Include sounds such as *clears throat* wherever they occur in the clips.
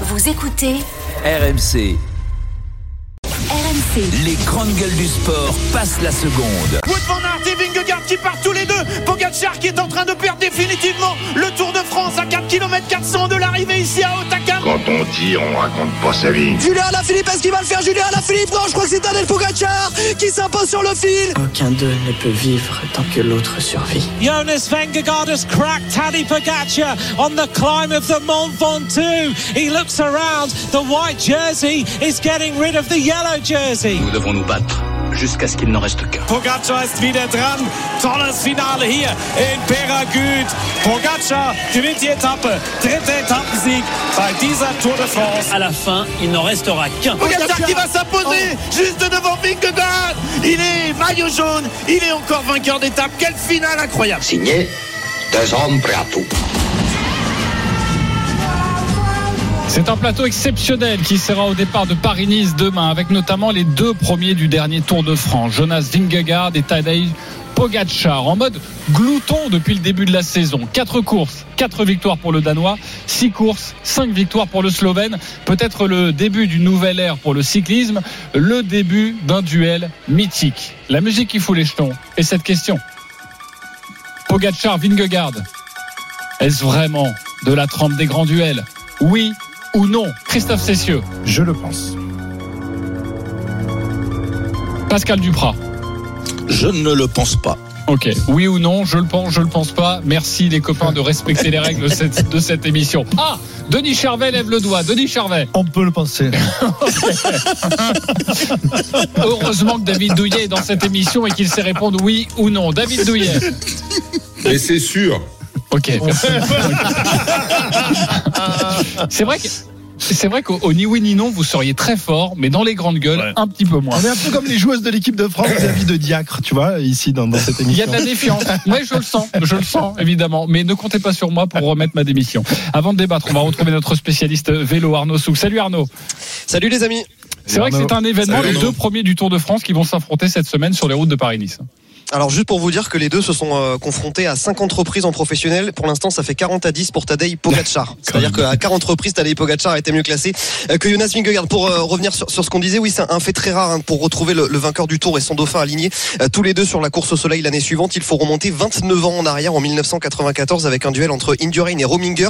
Vous écoutez RMC, RMC. les grandes gueules du sport passent la seconde. Wood van Aert et Vingegaard qui partent tous les deux. Pogacar qui est en train de perdre définitivement le Tour de France à 4 km 400 de l'arrivée ici à Otakam. Quand on tire, on raconte pas sa vie. Julien Alaphilippe, est-ce qu'il va le faire Julien Alaphilippe? Non, je crois que c'est Tadej Pogacar qui s'impose sur le fil. Aucun d'eux ne peut vivre tant que l'autre survit. Jonas Vingegaard has cracked Tadej Pogacar on the climb of the Mont Ventoux. He looks around. The white jersey is getting rid of the yellow jersey. Nous devons nous battre jusqu'à ce qu'il n'en reste qu'un. Pogacar ist wieder dran. Tolles Finale hier in Peragut. Pogacar gewinnt die Etappe. Dritte Etappensieg bei dieser Tour de France. À la fin, il n'en restera qu'un. Pogacar qui va s'imposer juste devant Vingegaard. Il est maillot jaune. Il est encore vainqueur d'étape. Quelle finale incroyable. Signé, deux hommes prêts à tout. C'est un plateau exceptionnel qui sera au départ de Paris-Nice demain, avec notamment les deux premiers du dernier Tour de France, Jonas Vingegaard et Tadej Pogacar, en mode glouton depuis le début de la saison. Quatre courses, quatre victoires pour le Danois, six courses, cinq victoires pour le Slovène. Peut-être le début d'une nouvelle ère pour le cyclisme, le début d'un duel mythique. La musique qui fout les jetons. Et cette question Pogacar, Vingegaard, est-ce vraiment de la trempe des grands duels? Oui ou non Christophe Cessieux, Je le pense. Pascal Duprat. Je ne le pense pas. Ok, oui ou non, je le pense, je le pense pas. Merci les copains de respecter les règles de cette, de cette émission. Ah, Denis Charvet lève le doigt. Denis Charvet. On peut le penser. *laughs* Heureusement que David Douillet est dans cette émission et qu'il sait répondre oui ou non. David Douillet. Mais c'est sûr. Ok. *laughs* merci. C'est vrai que. C'est vrai qu'au au ni oui ni non, vous seriez très fort, mais dans les grandes gueules, Ouais. un petit peu moins. On est un peu comme les joueuses de l'équipe de France vis-à-vis de Diacre, tu vois, ici dans, dans cette Il y émission. a de la défiance. Oui, je le sens. Je le sens, évidemment. Mais ne comptez pas sur moi pour remettre ma démission. Avant de débattre, on va retrouver notre spécialiste vélo, Arnaud Souk. Salut Arnaud. Salut les amis. C'est vrai que c'est un événement, Salut les Arnaud. deux premiers du Tour de France qui vont s'affronter cette semaine sur les routes de Paris-Nice. Alors juste pour vous dire que les deux se sont euh, confrontés à 50 reprises en professionnel. Pour l'instant, ça fait 40 à 10 pour Tadej Pogacar. *laughs* C'est-à-dire qu'à 40 reprises, Tadej Pogacar été mieux classé euh, que Jonas Vingegaard. Pour euh, revenir sur, sur ce qu'on disait, oui, c'est un fait très rare hein, pour retrouver le, le vainqueur du Tour et son dauphin aligné euh, tous les deux sur la course au soleil l'année suivante. Il faut remonter 29 ans en arrière en 1994 avec un duel entre Indurain et Rominger.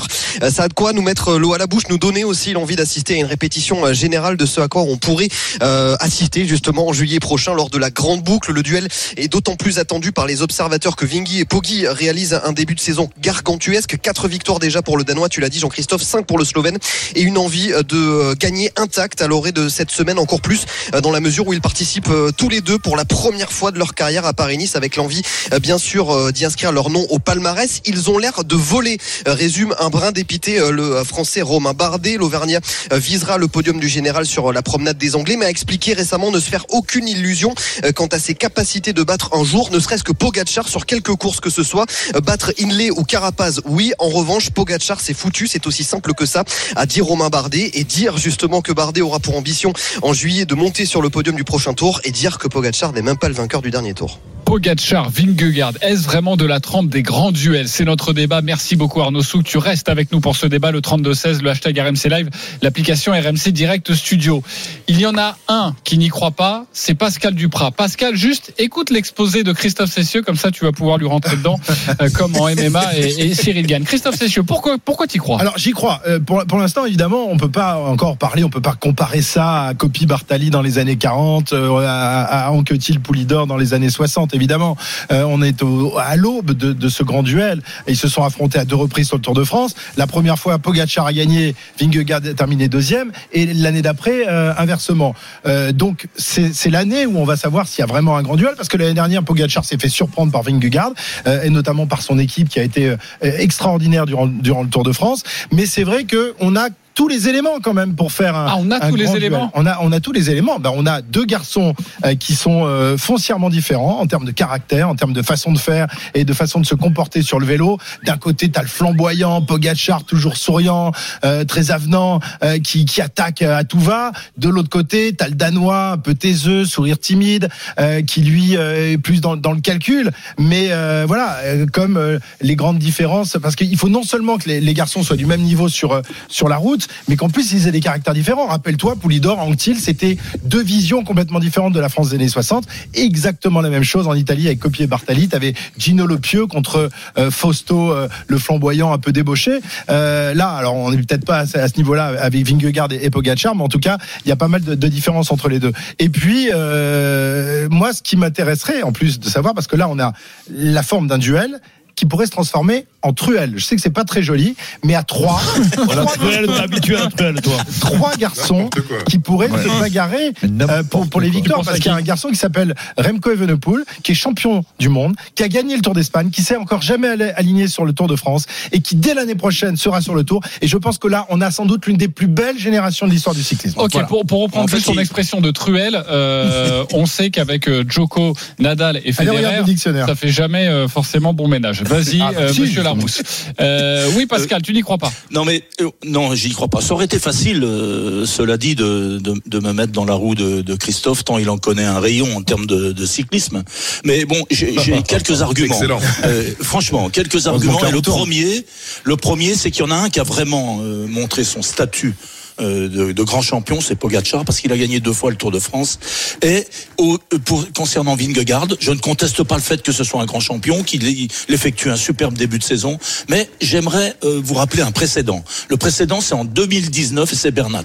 Ça a de quoi nous mettre l'eau à la bouche, nous donner aussi l'envie d'assister à une répétition générale de ce à quoi on pourrait assister justement en juillet prochain lors de la grande boucle. Le duel est d'autant plus attendu par les observateurs que Vingy et Poggi réalisent un début de saison gargantuesque. Quatre victoires déjà pour le Danois, tu l'as dit Jean-Christophe, cinq pour le Slovène et une envie euh, de euh, gagner intact à l'orée de cette semaine encore plus euh, dans la mesure où ils participent tous les deux pour la première fois de leur carrière à Paris-Nice avec l'envie bien sûr d'y inscrire leur nom au palmarès. Ils ont l'air de voler, résume un brin dépité le français Romain Bardet. L'Auvergnat visera le podium du général sur la promenade des Anglais mais a expliqué récemment ne se faire aucune illusion quant à ses capacités de battre un ne serait-ce que Pogacar sur quelques courses que ce soit. Euh, Battre Inlay ou Carapaz, oui. En revanche, Pogacar, c'est foutu. C'est aussi simple que ça, a dit Romain Bardet. Et dire justement que Bardet aura pour ambition en juillet de monter sur le podium du prochain tour et dire que Pogacar n'est même pas le vainqueur du dernier tour. Pogacar, Vingegaard, est-ce vraiment de la trempe des grands duels? C'est notre débat. Merci beaucoup Arnaud Souk. Tu restes avec nous pour ce débat, le 32-16, le hashtag RMC Live, l'application RMC Direct Studio. Il y en a un qui n'y croit pas, c'est Pascal Duprat. Pascal, juste écoute l'exposé de Christophe Cessieux, comme ça tu vas pouvoir lui rentrer dedans, *laughs* euh, comme en MMA et, et Cyril Gann. Christophe Cessieux, pourquoi, pourquoi t'y crois? Alors j'y crois. Euh, pour pour l'instant, évidemment, on peut pas encore parler, on peut pas comparer ça à Copy Bartali dans les années 40, euh, à, à Anquetil Poulidor dans les années 60. Évidemment, on est au- à l'aube de, de ce grand duel. Et ils se sont affrontés à deux reprises sur le Tour de France. La première fois, Pogacar a gagné, Vingegaard a terminé deuxième, et l'année d'après, inversement. Donc c'est c'est l'année où on va savoir s'il y a vraiment un grand duel, parce que l'année dernière, Pogacar s'est fait surprendre par Vingegaard, euh, et notamment par son équipe qui a été euh, extraordinaire durant, durant le Tour de France. Mais c'est vrai que on a tous les éléments quand même pour faire un. Ah, on a un tous les duel. éléments On a, on a tous les éléments. Ben, on a deux garçons euh, qui sont euh, foncièrement différents en termes de caractère, en termes de façon de faire et de façon de se comporter sur le vélo. D'un côté, tu as le flamboyant, Pogachar, toujours souriant, euh, très avenant, euh, qui, qui attaque euh, à tout va. De l'autre côté, tu as le Danois, un peu taiseux, sourire timide, euh, qui lui euh, est plus dans, dans le calcul. Mais euh, voilà, comme euh, les grandes différences, parce qu'il faut non seulement que les, les garçons soient du même niveau sur, euh, sur la route, mais qu'en plus ils aient des caractères différents. Rappelle-toi, Poulidor, Anctil, c'était deux visions complètement différentes de la France des années 60. Exactement la même chose en Italie avec Copier et Bartali. T'avais Gino Le Pieux contre euh, Fausto, euh, le flamboyant un peu débauché. Euh, là, alors on n'est peut-être pas à, ce- niveau-là avec Vingegaard et, et Pogacar, mais en tout cas, il y a pas mal de, de différences entre les deux. Et puis, euh, moi, ce qui m'intéresserait, en plus de savoir, parce que là, on a la forme d'un duel qui pourrait se transformer en truelle. Je sais que c'est pas très joli, mais à trois, *laughs* Voilà, trois Truel, t'es habitué à Truel, toi. trois garçons qui pourraient se bagarrer euh, pour, pour les victoires parce qu'il y a un garçon qui s'appelle Remco Evenepoel qui est champion du monde qui a gagné le Tour d'Espagne qui s'est encore jamais aligné sur le Tour de France et qui dès l'année prochaine sera sur le Tour et je pense que là on a sans doute l'une des plus belles générations de l'histoire du cyclisme Ok, Voilà. pour, pour reprendre En fait, juste il- expression de truelle, euh, *laughs* on sait qu'avec euh, Djoko, Nadal et Federer, ça fait jamais euh, forcément bon ménage. Vas-y, Ah, euh, si, Monsieur. Larousse. Euh, oui, Pascal, tu n'y crois pas Non mais euh, non, j'y crois pas. Ça aurait été facile, euh, cela dit, de, de, de me mettre dans la roue de, de Christophe, tant il en connaît un rayon en termes de, de cyclisme. Mais bon, j'ai j'ai *laughs* quelques arguments. Excellent. Euh, franchement, quelques arguments. Et le premier, le premier, c'est qu'il y en a un qui a vraiment euh, montré son statut. Euh, De, de grand champion, c'est Pogacar parce qu'il a gagné deux fois le Tour de France. Et pour, concernant Vingegaard, je ne conteste pas le fait que ce soit un grand champion, qu'il il effectue un superbe début de saison, mais j'aimerais euh, vous rappeler un précédent. Le précédent, c'est en 2019 et c'est Bernat.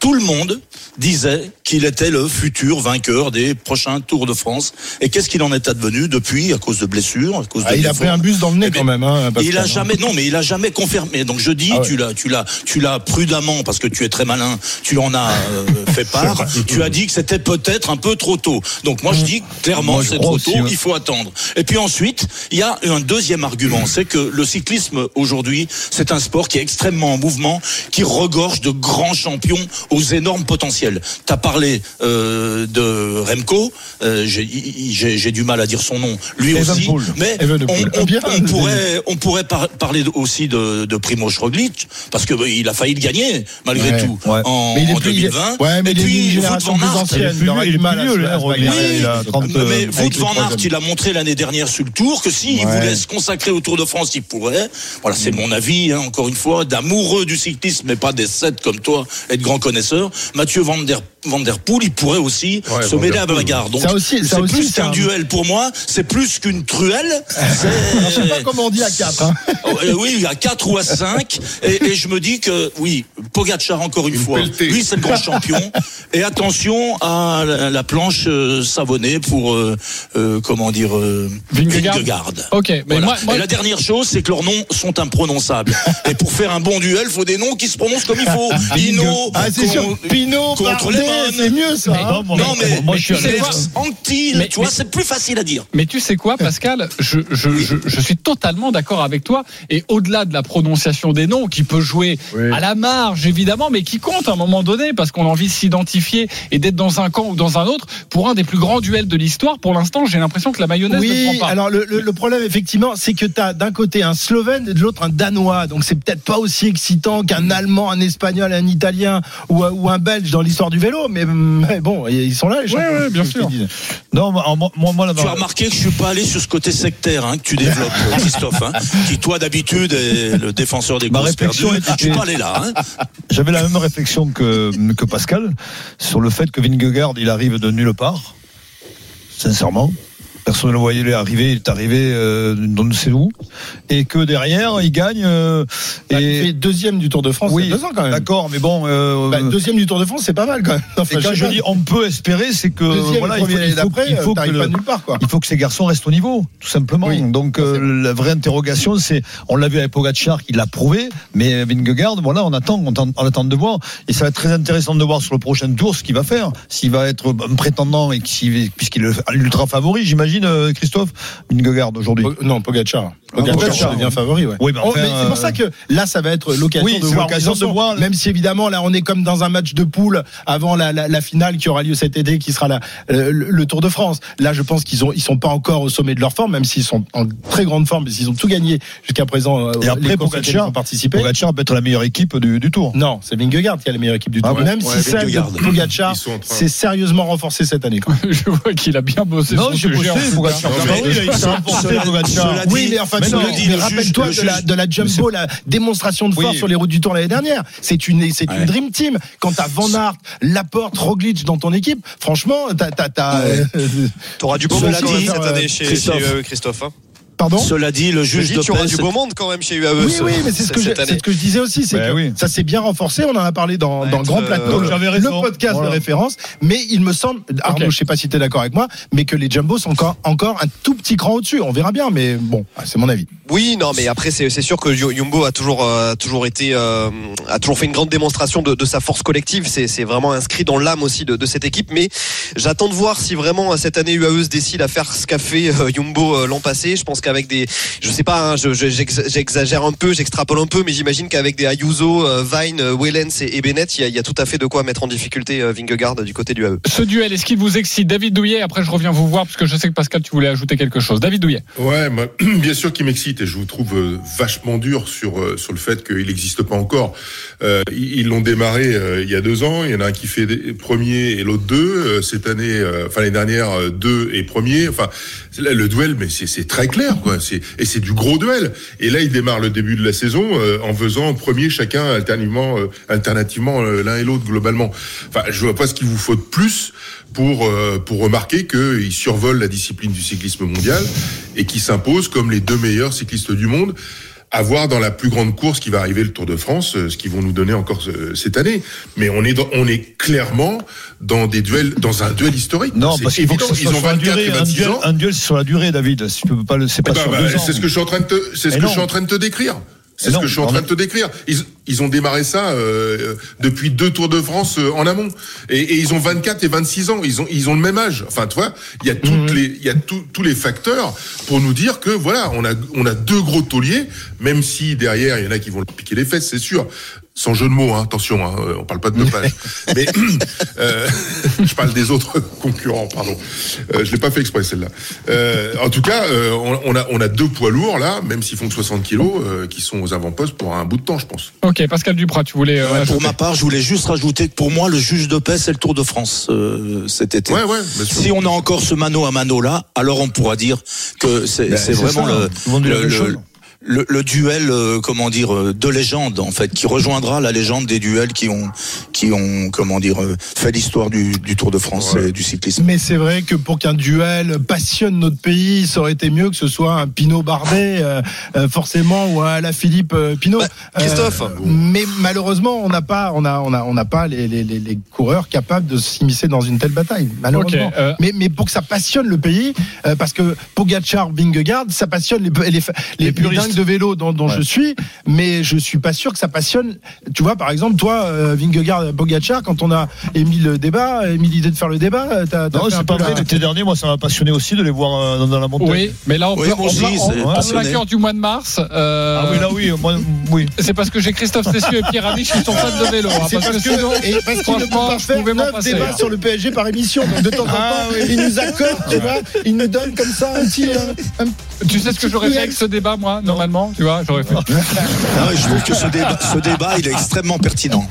Tout le monde disait qu'il était le futur vainqueur des prochains Tours de France. Et qu'est-ce qu'il en est advenu depuis, à cause de blessures, à cause Ah, il a pris un bus dans le nez Eh bien, quand même hein, il a hein. jamais, non, mais il a jamais confirmé. Donc je dis, Ah ouais. tu l'as, tu l'as, tu l'as prudemment parce que tu es très malin. Tu en as euh, fait part. *laughs* tu as dit que c'était peut-être un peu trop tôt. Donc moi je dis clairement c'est trop aussi, tôt. ouais. Il faut attendre. Et puis ensuite, il y a un deuxième argument, c'est que le cyclisme aujourd'hui, c'est un sport qui est extrêmement en mouvement, qui regorge de grands champions aux énormes potentiels. T'as parlé euh, de Remco. euh, j'ai- du mal à dire son nom. Lui aussi. Mais on, Evenepoel. on- Bien. on pourrait, on pourrait par- parler aussi de, de Primoz Roglic parce que bah, il a failli le gagner malgré Ouais, tout ouais. en, Mais il est en plus- il est- 2020. ouais, mais Et puis, Wout van Aert, Il est mal plus à vieux, se- le à se Roglic. bagarrer. Il a 30, mais Wout van Aert, il a montré l'année dernière sur le Tour que s'il voulait se consacrer au Tour de France, il pourrait. Voilà, c'est mon avis, hein, encore une fois, d'amoureux du cyclisme, mais pas des sept comme toi de grands connaisseurs. Mathieu Van Der, Van Der Poel, il pourrait aussi Ouais, se mêler à la bagarre. Donc, Ça aussi- ça c'est plus qu'un un- duel pour moi, c'est plus qu'une truelle. *laughs* c'est- Je sais pas comment on dit à 4 hein. Euh, oui, à 4 ou à 5. Et, et je me dis que, oui, Pogacar, encore une, fois, pelletée. lui, c'est le grand champion. Et attention à la, la planche euh, savonnée pour, euh, euh, comment dire, euh, Vingegaard. Ok, mais Voilà. moi, moi- Et la dernière chose, c'est que leurs noms sont imprononçables. *laughs* et pour faire un bon duel, il faut des noms qui se prononcent comme il faut. Pinot, Ah, con- sûr. Pinot, contre Bardet, Lemon. C'est mieux ça. Mais hein. non, moi, mais, je suis mais à l'aise. Anquetil, Mais- tu vois, c'est plus facile à dire. Mais tu sais quoi, Pascal je, je, je, je suis totalement d'accord avec toi. Et au-delà de la prononciation des noms, qui peut jouer Oui. à la marge, évidemment, mais qui compte à un moment donné, parce qu'on a envie de s'identifier et d'être dans un camp ou dans un autre, pour un des plus grands duels de l'histoire, pour l'instant, j'ai l'impression que la mayonnaise ne Oui, prend pas. alors le, le- le problème effectivement, c'est que tu as d'un côté un Slovène et de l'autre un Danois. Donc c'est peut-être pas aussi excitant qu'un Allemand, un Espagnol, un Italien ou un Belge dans l'histoire du vélo. Mais, mais bon, ils sont là les champions. ouais, bien sûr. dis. Non, moi, moi, moi, moi, là, Tu as remarqué que je suis pas allé sur ce côté sectaire hein, que tu développes, *laughs* Christophe, hein, qui toi d'habitude est le défenseur des réflexion perdues. Je suis pas allé là. Hein. J'avais la même réflexion que, que Pascal sur le fait que Vingegaard, il arrive de nulle part. Sincèrement. Personne ne le voyait arriver, il est arrivé euh, on ne sait où. Et que derrière, il gagne. euh, Bah, il et fait deuxième du Tour de France oui, il y a deux ans quand même. D'accord, mais bon. euh, Bah, deuxième du Tour de France, c'est pas mal quand même. Enfin, et quand sais je dis on peut espérer, c'est que deuxième voilà, il faut, il faut- il faut que le- part il faut que ces garçons restent au niveau, tout simplement. Oui, Donc euh, la vraie interrogation, c'est, on l'a vu avec Pogacar, qui l'a prouvé, mais Vingegaard, voilà, on attend, on attend, on attend de voir, et ça va être très intéressant de voir sur le prochain tour ce qu'il va faire, s'il va être un prétendant et qu'il- puisqu'il est l'ultra favori, j'imagine, euh, Christophe, Vingegaard aujourd'hui. Non, Pogacar. Pogacar, Pogacar, devient favori. Ouais. Oui, mais Oh, mais c'est pour euh, ça que là, ça va être l'occasion Oui, de voir. ils de. Même si évidemment, là, on est comme dans un match de poule avant la, la, la finale qui aura lieu cet été, qui sera la, euh, le, le Tour de France. Là, je pense qu'ils ont, ils sont pas encore au sommet de leur forme, même s'ils sont en très grande forme, mais s'ils ont tout gagné jusqu'à présent. euh, Et après, ils Pogacar, ont participé. Pogacar peut être la meilleure équipe du, du tour. Non, c'est Vingegaard qui a la meilleure équipe du Ah Tour. bon même Ouais, si celle de Pogacar Ils s'est sérieusement renforcée cette année. *laughs* Je vois qu'il a bien bossé Non, son j'ai sujet bossé, Pogacar. Bah oui, mais enfin, rappelle-toi de la, Jumbo, la démonstration de force sur les routes du Tour l'année dernière. C'est une, c'est une dream team. Quand t'as Van Aert, Laporte, Roglic dans ton équipe, franchement, t'as, t'as, euh, T'auras du beau cette euh, année chez, Christophe. Pardon? Cela dit, le juge de paix, du beau monde quand même chez UAE. Oui, ce- oui, mais c'est ce que, je, ce que je disais aussi, c'est Ben que oui. ça s'est bien renforcé. On en a parlé dans, Ouais, dans le grand euh, plateau, le, podcast Voilà. de référence. Mais il me semble, Arnaud, Ok. je sais pas si tu es d'accord avec moi, mais que les Jumbo sont encore, encore un tout petit cran au-dessus. On verra bien, mais bon, c'est mon avis. Oui, non, mais après c'est c'est sûr que Yu- Jumbo a toujours euh, toujours été euh, a toujours fait une grande démonstration de, de sa force collective. C'est c'est vraiment inscrit dans l'âme aussi de, de cette équipe. Mais j'attends de voir si vraiment cette année UAE se décide à faire ce qu'a fait euh, Jumbo euh, l'an passé. Je pense qu'avec des, je sais pas, hein, je- je- j'ex- j'exagère un peu, j'extrapole un peu, mais j'imagine qu'avec des Ayuso, euh, Vine, euh, Wellens et, et Bennett, il y, a, il y a tout à fait de quoi mettre en difficulté euh, Vingegaard du côté du UAE. Ce duel, est-ce qu'il vous excite? David Douillet, après je reviens vous voir, parce que je sais que Pascal, tu voulais ajouter quelque chose. David Douillet. Ouais, moi, *clears throat* bien sûr qu'il m'excite et je vous trouve euh, vachement dur sur euh, sur le fait qu'il n'existe pas encore. Euh, ils ils l'ont démarré il y a deux ans. Il y en a un qui fait premier et l'autre deux. Cette année, enfin l'année dernière, euh, deux et premier. Enfin, le duel, mais c'est très clair, quoi. Et c'est du gros duel. Et là, il démarre le début de la saison en faisant premier chacun alternativement, alternativement l'un et l'autre globalement. Enfin, je vois pas ce qu'il vous faut de plus pour pour remarquer qu'ils survolent la discipline du cyclisme mondial et qui s'imposent comme les deux meilleurs cyclistes du monde à voir dans la plus grande course qui va arriver le Tour de France, euh, ce qu'ils vont nous donner encore euh, cette année. Mais on est dans, on est clairement dans des duels, dans un duel historique. Non, parce qu'il faut que évident. ce Ils ont sur la 24 durée. et Un 26 duel, ans. un duel, c'est sur la durée, David. Si tu peux pas le, c'est pas Eh sur bah, deux ans. c'est ce que je suis en train de te, c'est ce que non. je suis en train de te décrire. C'est ce que je suis en train de te décrire. Ils, ils ont démarré ça euh, depuis deux Tours de France euh, en amont, et, et ils ont 24 et 26 ans. Ils ont ils ont le même âge. Enfin, tu vois, il y a toutes les il y a tout- tous les facteurs pour nous dire que voilà, on a on a deux gros tauliers, même si derrière il y en a qui vont leur piquer les fesses, c'est sûr. Sans jeu de mots, hein, attention, hein, on parle pas de dopage. *laughs* Mais *clears throat* euh, *laughs* je parle des autres *laughs* concurrents, pardon. Euh, je l'ai pas fait exprès celle-là. Euh, en tout cas, euh, on, on a on a deux poids lourds là, même s'ils font que 60 kilos, euh, qui sont aux avant-postes pour un bout de temps, je pense. Ok, Pascal Duprat, tu voulais. euh, Ouais, pour ma part, je voulais juste rajouter que pour moi, le juge de paix, c'est le Tour de France euh, cet été. Ouais, ouais. bien sûr. Si on a encore ce mano à mano là, alors on pourra dire que c'est Ben, vraiment ça, le, hein. Le, le- le duel, euh, comment dire, euh, de légende en fait, qui rejoindra la légende des duels qui ont, qui ont, comment dire, euh, fait l'histoire du, du Tour de France Ouais. et du cyclisme. Mais c'est vrai que pour qu'un duel passionne notre pays, ça aurait été mieux que ce soit un Pinot Bardet, euh, euh, forcément, ou un La Philippe Pinot. Bah, Christophe. Euh, mais malheureusement, on n'a pas, on a, on a, on n'a pas les, les, les, les coureurs capables de s'immiscer dans une telle bataille. Malheureusement. Euh, mais, mais pour que ça passionne le pays, euh, parce que Pogacar, Vingegaard, ça passionne les, les, les, les puristes. De vélo dont, dont Ouais. je suis, mais je suis pas sûr que ça passionne. Tu vois, par exemple, toi, euh, Vingegaard, Pogacar, quand on a émis le débat, émis l'idée de faire le débat, euh, t'as, Non, c'est pas vrai. L'été dernier, moi, ça m'a passionné aussi de les voir euh, dans la montagne. Oui, mais là, on Oui, en du mois de mars. euh, Ah oui, là, oui, moi, oui. *laughs* C'est parce que j'ai Christophe Cessieux et Pierre Amiche qui sont fans de vélo. hein, parce, parce que que, sinon, et parce franchement, je faire pouvais m'en passer. débats sur le PSG par émission. Donc de temps en temps, Ah, oui. il nous accorde, tu vois, il nous donne comme ça un petit. un- un- Tu sais ce que j'aurais fait avec ce débat, moi, normalement Tu vois, j'aurais fait. Ah, je trouve que ce débat, ce débat, il est extrêmement pertinent.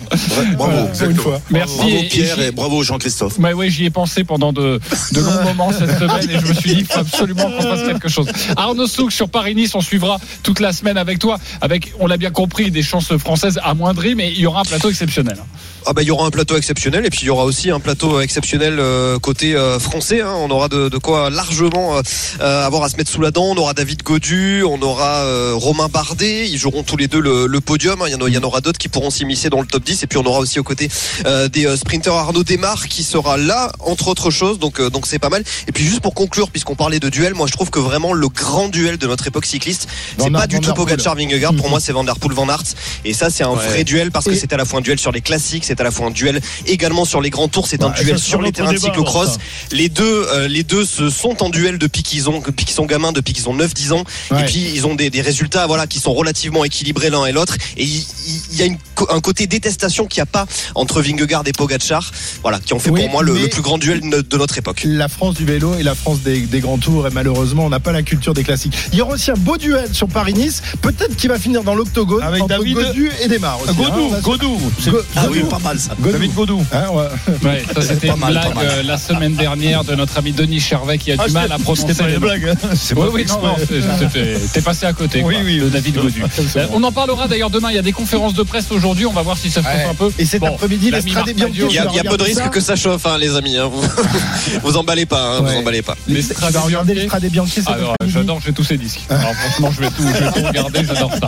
Bravo. voilà, une fois. Merci. Bravo Pierre et et bravo Jean-Christophe. Mais oui, j'y ai pensé pendant de, de longs moments cette semaine et je me suis dit, il faut absolument qu'on fasse quelque chose. Arnaud Souk sur Paris-Nice, on suivra toute la semaine avec toi, avec, on l'a bien compris, des chances françaises amoindries, mais il y aura un plateau exceptionnel. Ah bah il y aura un plateau exceptionnel et puis il y aura aussi un plateau exceptionnel euh, côté euh, français. hein. On aura de, de quoi largement euh, euh, avoir à se mettre sous la dent. On aura David Godu, on aura euh, Romain Bardet. Ils joueront tous les deux le, le podium. hein. Il y en, a- il y en aura d'autres qui pourront s'immiscer dans le top 10 et puis on aura aussi aux côtés euh, des euh, sprinters Arnaud Desmar qui sera là entre autres choses. Donc euh, donc c'est pas mal. Et puis juste pour conclure, puisqu'on parlait de duel, moi je trouve que vraiment le grand duel de notre époque cycliste, c'est pas du Van tout. Pogacar Vingegaard. Pour moi c'est Van Der Poel Van Aert et ça c'est un Ouais. vrai duel parce que c'est à la fois un duel sur les classiques, c'est à la fois un duel également sur les grands tours, c'est un duel sur les terrains de cyclocross. Les deux, euh, les deux se sont en duel depuis qu'ils ont, depuis qu'ils sont gamins, depuis qu'ils ont 9-10 ans. Ouais. Et puis ils ont des, des résultats voilà qui sont relativement équilibrés l'un et l'autre. Et il, y a une, un côté détestation qu'il n'y a pas entre Vingegaard et Pogacar, voilà, qui ont fait Oui, pour moi le, plus grand duel de notre époque. La France du vélo et la France des, des grands tours et malheureusement on n'a pas la culture des classiques. Il y aura aussi un beau duel sur Paris-Nice, peut-être qu'il va finir dans l'octogone Avec entre David- Godu et Desmar. aussi, Godou, hein, Godou. Ah oui, pas mal ça. Godou. David Godou. Hein, ouais. *laughs* Ouais, ça c'était Pas une mal, blague euh, la semaine dernière de notre ami Denis Chervet qui a Ah, du mal à prononcer. C'était pas les une blague. hein. C'est Oui, oui, non, non, t'es passé à côté. Oui, quoi, oui, de oui. David Godu. *laughs* Euh, On en parlera d'ailleurs demain. Il y a des conférences de presse aujourd'hui. On va voir si ça se Ouais. un peu. Et cet Bon, après-midi, l'Estrade Madiot, Il y a, il y a peu de Regardez risque que ça chauffe, hein, les amis. hein. Vous, *laughs* vous emballez pas, hein, Ouais. vous emballez pas. Les Tu Strade vas regarder Bianchi. après-midi j'adore, j'ai tous ces disques. Alors, franchement, je vais tout, je vais tout regarder, j'adore ça. *laughs*